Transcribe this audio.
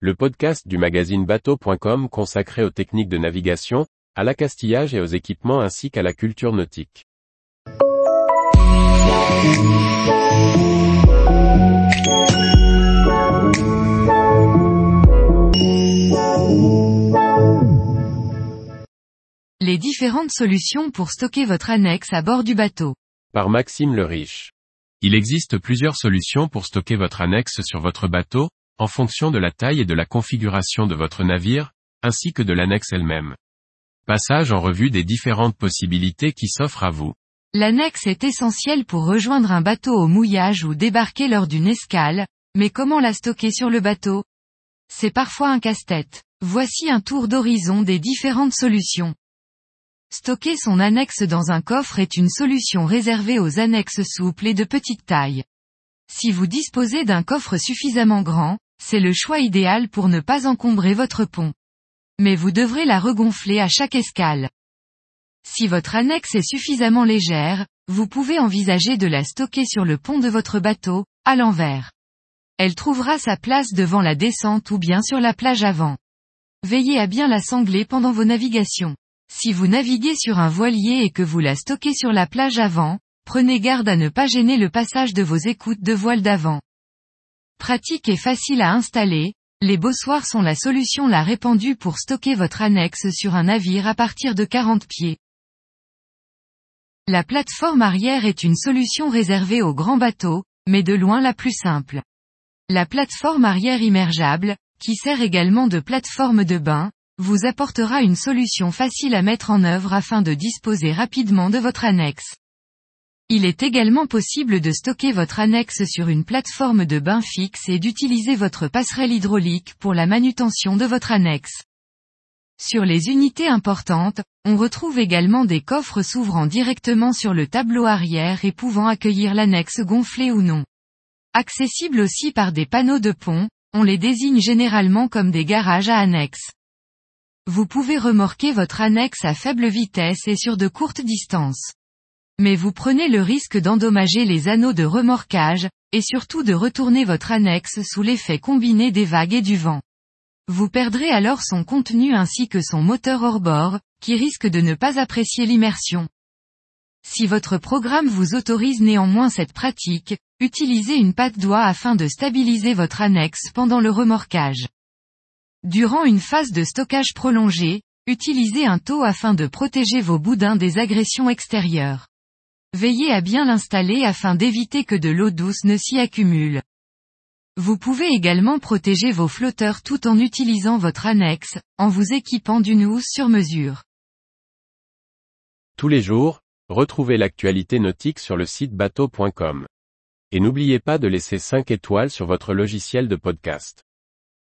le podcast du magazine bateau.com consacré aux techniques de navigation, à l'accastillage et aux équipements ainsi qu'à la culture nautique. Les différentes solutions pour stocker votre annexe à bord du bateau. Par Maxime le Riche. Il existe plusieurs solutions pour stocker votre annexe sur votre bateau, en fonction de la taille et de la configuration de votre navire, ainsi que de l'annexe elle-même. Passage en revue des différentes possibilités qui s'offrent à vous. L'annexe est essentielle pour rejoindre un bateau au mouillage ou débarquer lors d'une escale, mais comment la stocker sur le bateau? C'est parfois un casse-tête. Voici un tour d'horizon des différentes solutions. Stocker son annexe dans un coffre est une solution réservée aux annexes souples et de petite taille. Si vous disposez d'un coffre suffisamment grand, c'est le choix idéal pour ne pas encombrer votre pont. Mais vous devrez la regonfler à chaque escale. Si votre annexe est suffisamment légère, vous pouvez envisager de la stocker sur le pont de votre bateau, à l'envers. Elle trouvera sa place devant la descente ou bien sur la plage avant. Veillez à bien la sangler pendant vos navigations. Si vous naviguez sur un voilier et que vous la stockez sur la plage avant, prenez garde à ne pas gêner le passage de vos écoutes de voile d'avant. Pratique et facile à installer, les bossoirs sont la solution la répandue pour stocker votre annexe sur un navire à partir de 40 pieds. La plateforme arrière est une solution réservée aux grands bateaux, mais de loin la plus simple. La plateforme arrière immergeable, qui sert également de plateforme de bain, vous apportera une solution facile à mettre en œuvre afin de disposer rapidement de votre annexe. Il est également possible de stocker votre annexe sur une plateforme de bain fixe et d'utiliser votre passerelle hydraulique pour la manutention de votre annexe. Sur les unités importantes, on retrouve également des coffres s'ouvrant directement sur le tableau arrière et pouvant accueillir l'annexe gonflée ou non. Accessibles aussi par des panneaux de pont, on les désigne généralement comme des garages à annexes. Vous pouvez remorquer votre annexe à faible vitesse et sur de courtes distances. Mais vous prenez le risque d'endommager les anneaux de remorquage, et surtout de retourner votre annexe sous l'effet combiné des vagues et du vent. Vous perdrez alors son contenu ainsi que son moteur hors bord, qui risque de ne pas apprécier l'immersion. Si votre programme vous autorise néanmoins cette pratique, utilisez une patte d'oie afin de stabiliser votre annexe pendant le remorquage. Durant une phase de stockage prolongée, utilisez un taux afin de protéger vos boudins des agressions extérieures. Veillez à bien l'installer afin d'éviter que de l'eau douce ne s'y accumule. Vous pouvez également protéger vos flotteurs tout en utilisant votre annexe, en vous équipant d'une housse sur mesure. Tous les jours, retrouvez l'actualité nautique sur le site bateau.com. Et n'oubliez pas de laisser 5 étoiles sur votre logiciel de podcast.